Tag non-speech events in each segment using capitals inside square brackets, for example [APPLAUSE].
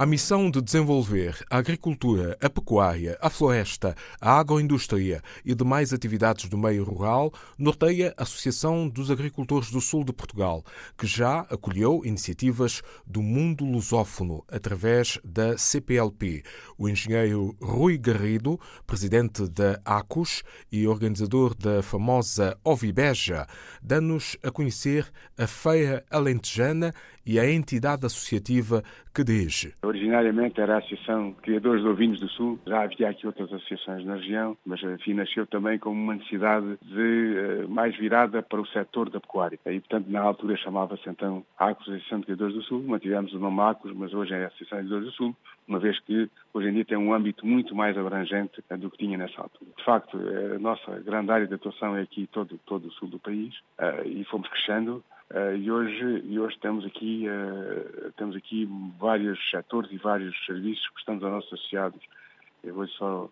A missão de desenvolver a agricultura, a pecuária, a floresta, a agroindústria e demais atividades do meio rural norteia a Associação dos Agricultores do Sul de Portugal, que já acolheu iniciativas do mundo lusófono através da CPLP. O engenheiro Rui Garrido, presidente da ACUS e organizador da famosa Ovibeja, dá-nos a conhecer a Feira Alentejana e a entidade associativa que dirige. Originariamente era a Associação Criadores de Ovinos do Sul, já havia aqui outras associações na região, mas enfim nasceu também como uma necessidade de uh, mais virada para o setor da pecuária. E portanto na altura chamava-se então ACOS, Associação de Criadores do Sul, mantivemos o nome ACOS, mas hoje é a Associação de Criadores do Sul, uma vez que hoje em dia tem um âmbito muito mais abrangente do que tinha nessa altura. De facto, a nossa grande área de atuação é aqui todo, todo o sul do país e fomos crescendo. Uh, e hoje, e hoje temos, aqui, uh, temos aqui vários setores e vários serviços que estamos aos nossos associados. Eu vou só,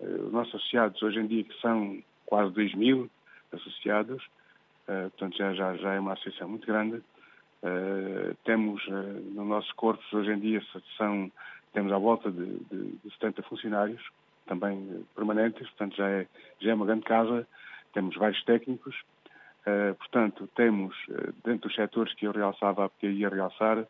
uh, os nossos associados hoje em dia que são quase 2 mil associados, portanto já, já, já é uma associação muito grande. temos no nosso corpo hoje em dia são, temos à volta de, de, de 70 funcionários, também permanentes, portanto já é, já é uma grande casa, temos vários técnicos, portanto, temos, uh, dentro dos setores que eu realçava, que eu ia realçar,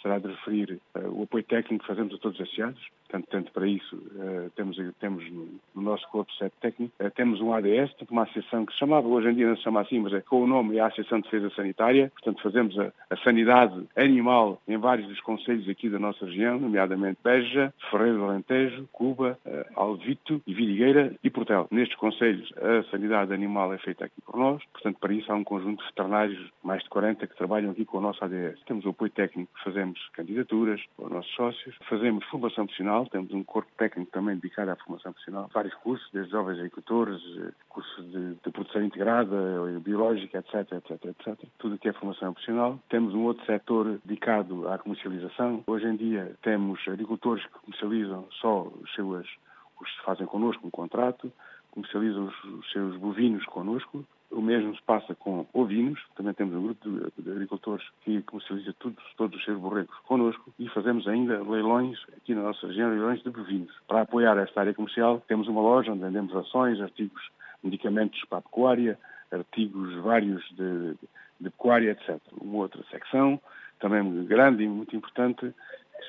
será de referir uh, o apoio técnico que fazemos a todos os associados, Portanto, tanto para isso, uh, temos, temos no, no, nosso corpo sete técnico, uh, temos um ADS, uma associação que se chamava, hoje em dia não se chama assim, mas é com o nome é a Associação de Defesa Sanitária. Portanto, fazemos a, a sanidade animal em vários dos conselhos aqui da nossa região, nomeadamente Beja, Ferreira do Alentejo, Cuba, uh, Alvito e Vidigueira e Portel. Nestes conselhos, a sanidade animal é feita aqui por nós. Portanto, para isso há um conjunto de veterinários, mais de 40, que trabalham aqui com o nosso ADS. Temos o apoio técnico, fazemos candidaturas aos nossos sócios, fazemos formação profissional, profissional, temos um corpo técnico também dedicado à formação profissional, vários cursos, desde jovens agricultores, eh, cursos de, de produção integrada, biológica, etc, etc, etc. Tudo o que é formação profissional. Temos um outro setor dedicado à comercialização. Hoje em dia temos agricultores que comercializam só os seus, os que fazem connosco um contrato, comercializam os, os seus bovinos connosco, o mesmo se passa com ovinos, também temos um grupo de, de agricultores que comercializa tudo, todos os seus borregos connosco e fazemos ainda leilões aqui na nossa região, leilões de bovinos. Para apoiar esta área comercial, temos uma loja onde vendemos ações, artigos, medicamentos para a pecuária, artigos vários de, de pecuária, etc. Uma outra secção, também grande e muito importante,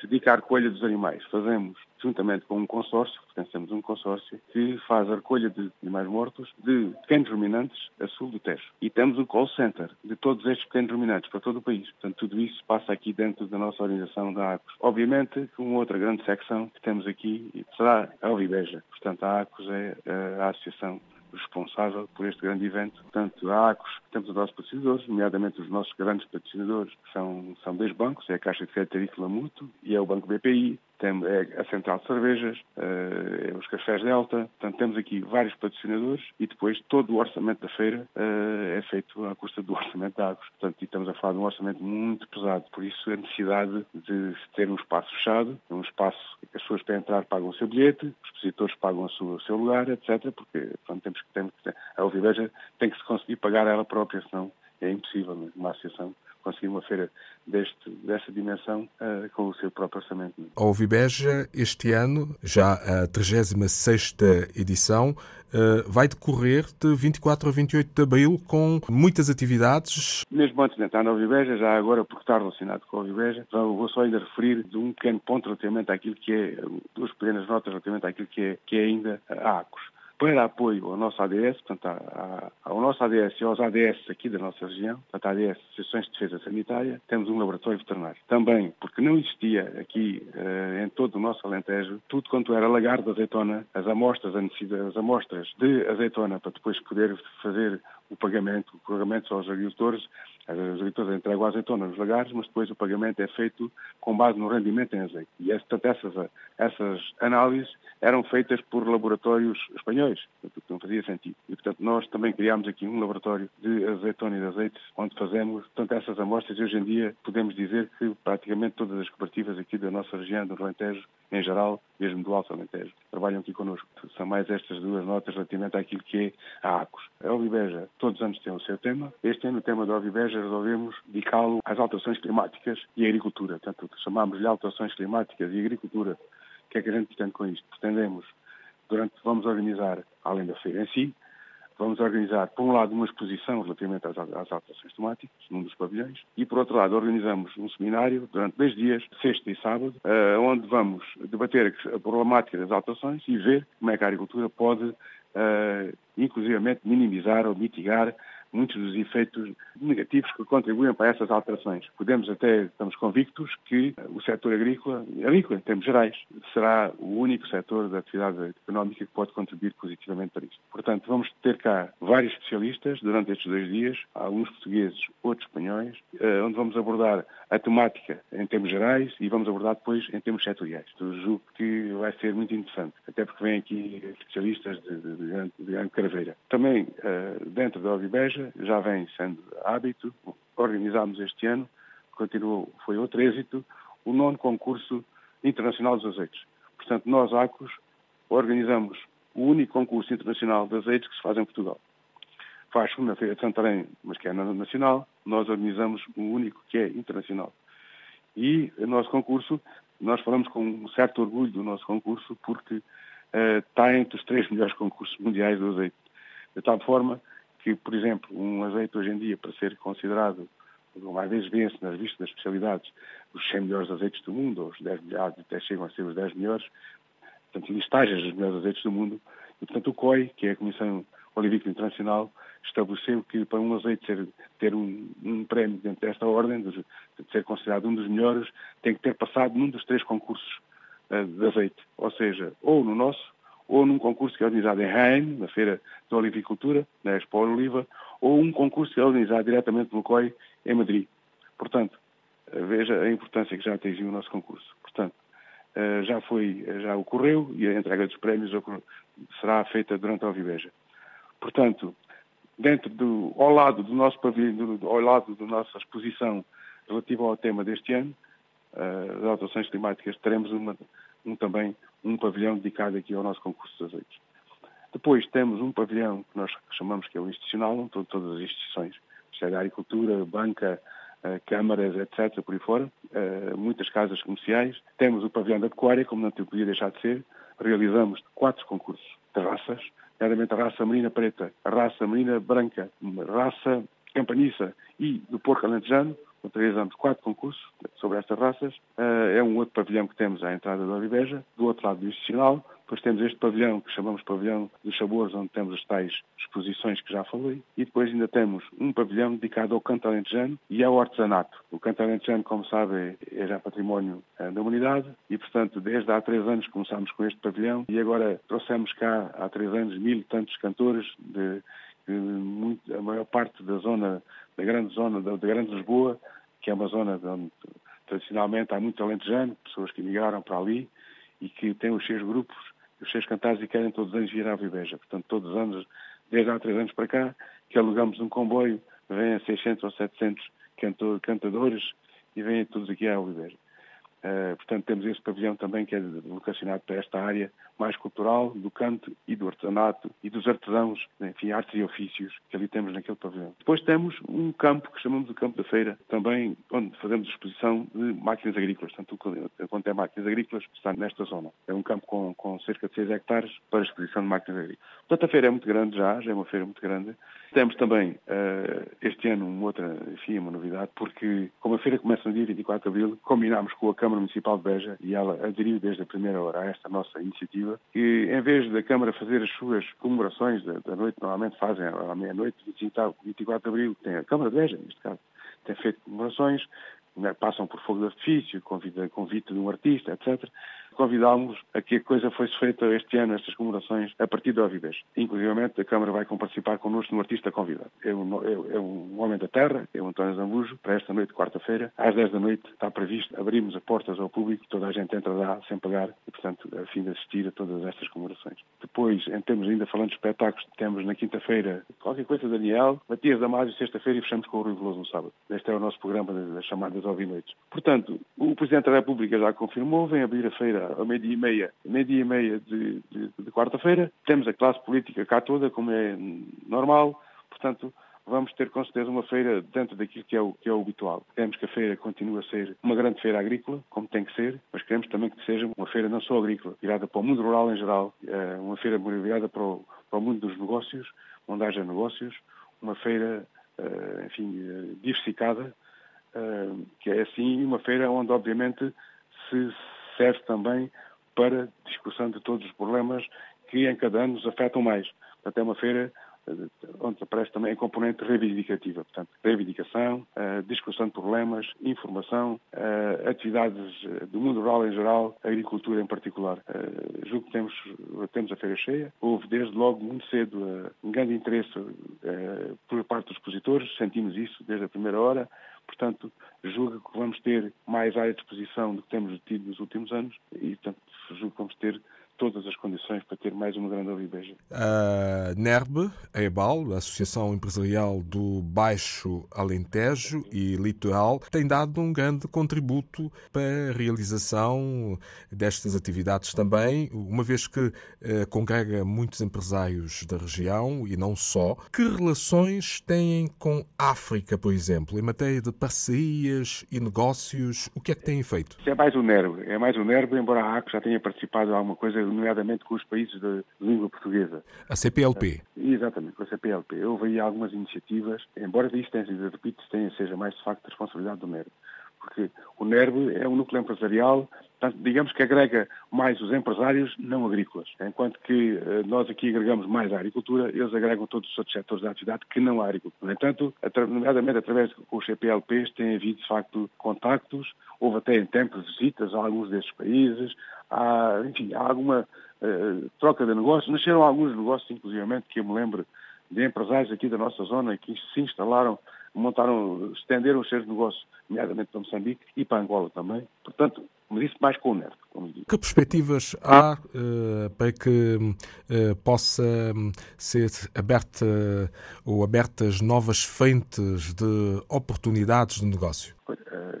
se dedica à recolha dos animais. Fazemos, juntamente com um consórcio, pertencemos a um consórcio, que faz a recolha de animais mortos de pequenos ruminantes a sul do Tejo. E temos um call center de todos estes pequenos ruminantes para todo o país. Portanto, tudo isso passa aqui dentro da nossa organização da ACOS. Obviamente, uma outra grande secção que temos aqui será a Alvibeja. Portanto, a ACOS é a associação responsável por este grande evento. Portanto, a ACOS, temos os nossos patrocinadores, nomeadamente os nossos grandes patrocinadores, são, são dois bancos, é a Caixa de Crédito Agrícola Mútuo e é o Banco BPI, tem é a Central de Cervejas, é os Cafés Delta, portanto temos aqui vários patrocinadores e depois todo o orçamento da feira é feito à custa do [LAUGHS] orçamento da Agos. Portanto, estamos a falar de um orçamento muito pesado, por isso a necessidade de ter um espaço fechado, um espaço que as pessoas para entrar pagam o seu bilhete, expositores pagam o seu, lugar, etc. Porque portanto, temos que, temos que a Alviveja tem que se conseguir pagar ela própria, senão é impossível né? uma associação conseguir uma feira deste, desta dimensão uh, com o seu próprio orçamento. A Ovibeja, este ano, já a 36 edição, uh, vai decorrer de 24 a 28 de abril com muitas atividades. Mesmo antes de entrar na Ovibeja, já agora por estar relacionado com a Ovibeja, vou só ainda referir de um pequeno ponto relativamente àquilo que é, duas pequenas notas relativamente àquilo que é, que é ainda a ACOS para apoio ao nosso ADS, portanto, ao nosso ADS e aos ADS aqui da nossa região, portanto, ADS, Associações de Defesa Sanitária, temos um laboratório veterinário. Também, porque não existia aqui uh, em todo o nosso Alentejo, tudo quanto era lagar de azeitona, as amostras, as amostras de azeitona para depois poder fazer o pagamento, o pagamento aos agricultores, as agricultores entregam a azeitona nos lagares, mas depois o pagamento é feito com base no rendimento em azeite. E portanto, essas, essas análises eram feitas por laboratórios espanhóis, portanto, não fazia sentido. E, portanto, nós também criámos aqui um laboratório de azeitona e de azeite, onde fazemos, portanto, essas amostras, e hoje em dia podemos dizer que praticamente todas as cooperativas aqui da nossa região, do Alentejo, em geral, mesmo do Alto Alentejo, trabalham aqui connosco. São mais estas duas notas relativamente àquilo que é a ACOS. A Oliveja, todos os anos tem o seu tema. Este ano o tema da Oliveja resolvemos dedicá-lo às alterações climáticas e à agricultura. Portanto, chamamos-lhe alterações climáticas e agricultura. O que é que a gente pretende com isto? Pretendemos, durante, vamos organizar, além da feira em si, Vamos organizar, por um lado, uma exposição relativamente às, às alterações temáticas, num dos pavilhões, e, por outro lado, organizamos um seminário durante dois dias, sexta e sábado, uh, onde vamos debater a problemática das alterações e ver como é que a agricultura pode, uh, inclusivamente, minimizar ou mitigar muitos dos efeitos negativos que contribuem para essas alterações. Podemos até, estamos convictos que o setor agrícola, agrícola em termos gerais, será o único setor da atividade económica que pode contribuir positivamente para isto. Portanto, vamos ter cá vários especialistas durante estes dois dias, alguns portugueses, outros espanhóis, eh, onde vamos abordar a temática em termos gerais e vamos abordar depois em termos setoriais. Eu julgo que vai ser muito interessante, até porque vêm aqui especialistas de, de, de, grande, de grande craveira. Também, eh, dentro da Ovibeja, já vem sendo hábito. Organizámos este ano, continuou, foi outro êxito, o nono concurso internacional dos azeites. Portanto, nós, ACOS, organizamos o único concurso internacional de azeites que se faz em Portugal. Faz-se na Feira de Santarém, mas que é nacional, nós organizamos o único que é internacional. E o nosso concurso, nós falamos com um certo orgulho do nosso concurso, porque uh, está entre os três melhores concursos mundiais do azeite. De tal forma que, por exemplo, um azeite hoje em dia, para ser considerado, uma vez vence nas vistas das especialidades, os 100 melhores azeites do mundo, ou os 10 melhores, até chegam a ser os 10 melhores, portanto, listagens dos melhores azeites do mundo, e, portanto, o COI, que é a Comissão Olivícola Internacional, estabeleceu que para um azeite ser, ter um, um, prémio dentro desta ordem, de, de, ser considerado um dos melhores, tem que ter passado num dos três concursos uh, de azeite, ou seja, ou no nosso, ou num concurso que é organizado em Rain, na Feira da Olivicultura, na Expo Oliva, ou um concurso que é organizado diretamente pelo COI em Madrid. Portanto, eh, veja a importância que já atingiu o nosso concurso. Portanto, eh, já foi, já ocorreu e a entrega dos prémios será feita durante a Oviveja. Portanto, dentro do, ao lado do nosso pavilhão, ao lado da nossa exposição relativa ao tema deste ano, eh, das alterações climáticas, teremos uma, um, também um pavilhão dedicado aqui ao nosso concurso de azeites. Depois temos um pavilhão que nós chamamos que é o institucional, onde todas as instituições, seja a agricultura, banca, uh, câmaras, etc., por aí fora, uh, muitas casas comerciais. Temos o pavilhão da pecuária, como não podia deixar de ser. Realizamos quatro concursos de raças, nomeadamente a raça marina preta, a raça marina branca, a raça campaniça e do porco alentejano, realizamos quatro concursos sobre estas raças. Uh, é um outro pavilhão que temos à entrada da Oliveja, do outro lado do institucional. Depois temos este pavilhão que chamamos pavilhão dos sabores, onde temos as tais exposições que já falei. E depois ainda temos um pavilhão dedicado ao canto alentejano e ao artesanato. O canto alentejano, como sabe, é já património uh, da humanidade e, portanto, desde há três anos começámos com este pavilhão e agora trouxemos cá, há três anos, mil e tantos cantores de muito, a maior parte da zona, da grande zona, da, da grande Lisboa, que é uma zona onde tradicionalmente há muito alentejano, pessoas que emigraram para ali e que têm os seus grupos, os seus cantares e querem todos os anos vir à Viveja. Portanto, todos os anos, desde há três anos para cá, que alugamos um comboio, vêm 600 ou 700 cantadores e vêm todos aqui à Oliveira. Uh, portanto, temos esse pavilhão também que é vocacionado para esta área mais cultural, do canto e do artesanato e dos artesãos, enfim, artes e ofícios que ali temos naquele pavilhão. Depois temos um campo que chamamos de campo da feira, também onde fazemos exposição de máquinas agrícolas, portanto, quando é máquinas agrícolas, está nesta zona. É um campo com, com cerca de 6 hectares para exposição de máquinas agrícolas. Portanto, a feira é muito grande já, já é uma feira muito grande. Temos também, uh, este ano, uma outra, enfim, uma novidade, porque como a feira começa no dia 24 de abril, combinámos com a Câmara Municipal de Beja e ela aderiu desde a primeira hora a esta nossa iniciativa, que em vez da Câmara fazer as suas comemorações da, da noite, normalmente fazem à meia-noite, 24 de abril, tem a Câmara de Beja, neste caso, tem feito comemorações, né, passam por fogo de artifício, convite, convite de um artista, etc. convidámos a que a coisa fosse feita este ano, estas comemorações, a partir de Óvidas. Inclusive, a Câmara vai participar connosco no artista convidado. É um, é, é um homem da terra, é o António Zambujo, para esta noite, quarta-feira, às 10 da noite, está previsto abrirmos as portas ao público, toda a gente entra lá sem pagar e, portanto, a fim de assistir a todas estas comemorações. Depois, em termos ainda falando de espetáculos, temos na quinta-feira qualquer coisa Daniel, Matias Damasio, sexta-feira e fechamos com o Rui Veloso no sábado. Este é o nosso programa das chamadas Noites. Portanto, o Presidente da República já confirmou, vem abrir a feira ao meio-dia e meia, meio-dia e meia de, de, de quarta-feira. Temos a classe política cá toda, como é normal. Portanto, vamos ter com certeza uma feira dentro daquilo que é, o, que é o habitual. Queremos que a feira continue a ser uma grande feira agrícola, como tem que ser, mas queremos também que seja uma feira não só agrícola, virada para o mundo rural em geral, eh, uma feira virada para o, para o mundo dos negócios, onde haja negócios, uma feira, eh, enfim, eh, diversificada, que é assim uma feira onde obviamente se serve também para discussão de todos os problemas que em cada ano nos afetam mais. Portanto, é uma feira onde aparece também a componente reivindicativa, portanto, reivindicação, discussão de problemas, informação, atividades do mundo rural em geral, agricultura em particular. Julgo que temos, temos a feira cheia. Houve desde logo muito cedo um grande interesse por parte dos expositores, sentimos isso desde a primeira hora. Portanto, julgo que vamos ter mais área de exposição do que temos tido nos últimos anos e, portanto, julgo que vamos ter todas as condições para ter mais uma grande oliveira. A NERB, a EBAL, a Associação Empresarial do Baixo Alentejo e Litoral, tem dado um grande contributo para a realização destas atividades também, uma vez que eh, congrega muitos empresários da região e não só. Que relações têm com a África, por exemplo, em matéria de parcerias e negócios? O que é que têm feito? É mais o NERB, é mais o NERB, embora a ACO já tenha participado de alguma coisa nomeadamente com os países de língua portuguesa. A CPLP? Exatamente, com a CPLP. Houve aí algumas iniciativas, embora isto tenha sido, repito, tenha, seja mais de facto a responsabilidade do NERB. Porque o NERB é um núcleo empresarial, portanto, digamos que agrega mais os empresários não agrícolas. Enquanto que eh, nós aqui agregamos mais a agricultura, eles agregam todos os outros setores da atividade que não a agricultura. No entanto, nomeadamente através dos CPLPs, tem havido, de facto, contactos, houve até em tempos visitas a alguns desses países, há, enfim, há alguma uh, troca de negócios. Nasceram alguns negócios, inclusivamente, que eu me lembro de empresários aqui da nossa zona que se instalaram, montaram, estenderam os seus negócios, nomeadamente para Moçambique e para Angola também. Portanto, me disse mais com o NERC. Que perspectivas há uh, para que uh, possa hum, ser aberta uh, ou abertas novas frentes de oportunidades de negócio?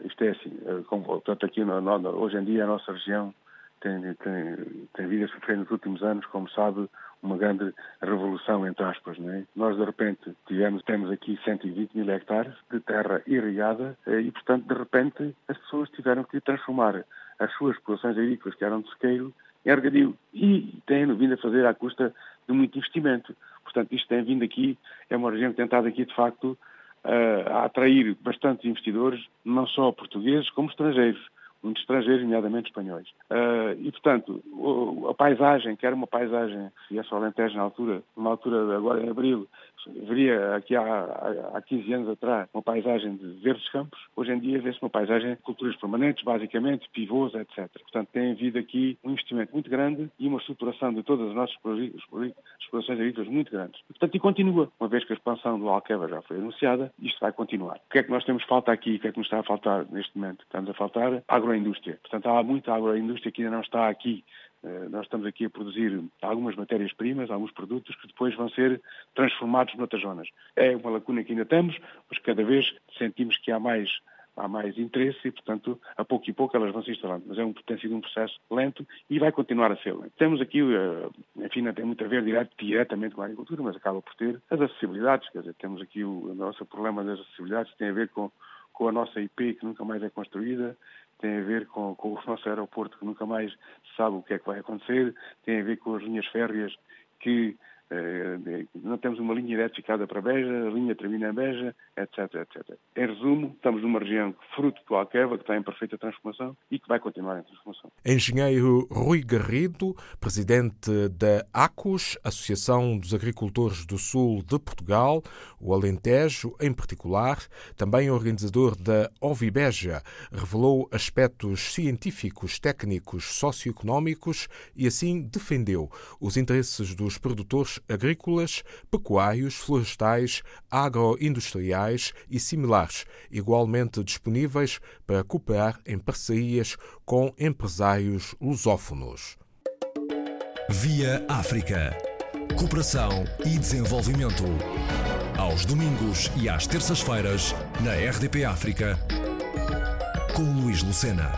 isto é assim, como, portanto, aqui no, no, hoje em dia a nossa região tem, tem, tem vindo a sofrer nos últimos anos, como sabe, uma grande revolução, entre aspas. Não é? Nós, de repente, tivemos, temos aqui 120 mil hectares de terra irrigada eh, e, portanto, de repente, as pessoas tiveram que transformar as suas explorações agrícolas, que eram de sequeiro, em argadio. E têm vindo a fazer à custa de muito investimento. Portanto, isto tem vindo aqui, é uma região que tem estado aqui, de facto, a atrair bastantes investidores, não só portugueses, como estrangeiros muitos estrangeiros, nomeadamente espanhóis. Uh, e, portanto, a paisagem, que era uma paisagem, se viesse ao Alentejo na altura, numa altura agora em abril, veria aqui há, há, há 15 anos atrás uma paisagem de verdes campos, hoje em dia vê-se uma paisagem de culturas permanentes, basicamente, pivôs, etc. Portanto, tem havido aqui um investimento muito grande e uma estruturação de todas as nossas explorações agrícolas muito grandes. Portanto, e continua, uma vez que a expansão do Alqueva já foi anunciada, isto vai continuar. O que é que nós temos falta aqui? O que é que nos está a faltar neste momento? Estamos a faltar agroindústria. Portanto, há muita agroindústria que ainda não está aqui nós estamos aqui a produzir algumas matérias-primas, alguns produtos que depois vão ser transformados noutras zonas. É uma lacuna que ainda temos, mas cada vez sentimos que há mais há mais interesse e, portanto, a pouco e pouco elas vão se instalando. Mas é um, tem sido um processo lento e vai continuar a ser lento. Temos aqui, eh, enfim, não tem muito a ver direto, diretamente com a agricultura, mas acaba por ter as acessibilidades, quer dizer, temos aqui o, o nosso problema das acessibilidades, que tem a ver com, com a nossa IP, que nunca mais é construída, tem a ver com, com o nosso aeroporto, que nunca mais sabe o que é que vai acontecer, tem a ver com as linhas férreas que não temos uma linha identificada para Beja, a linha termina em Beja, etc, etc. Em resumo, estamos numa região fruto do Alqueva, que está em perfeita transformação e que vai continuar em transformação. Engenheiro Rui Garrido, presidente da ACUS, Associação dos Agricultores do Sul de Portugal, o Alentejo em particular, também organizador da Ovibeja, revelou aspectos científicos, técnicos, socioeconómicos e assim defendeu os interesses dos produtores agrícolas, pecuários, florestais, agroindustriais e similares, igualmente disponíveis para cooperar em parcerias com empresários lusófonos. Via África. Cooperação e desenvolvimento. Aos domingos e às terças-feiras, na RDP África, com Luís Lucena.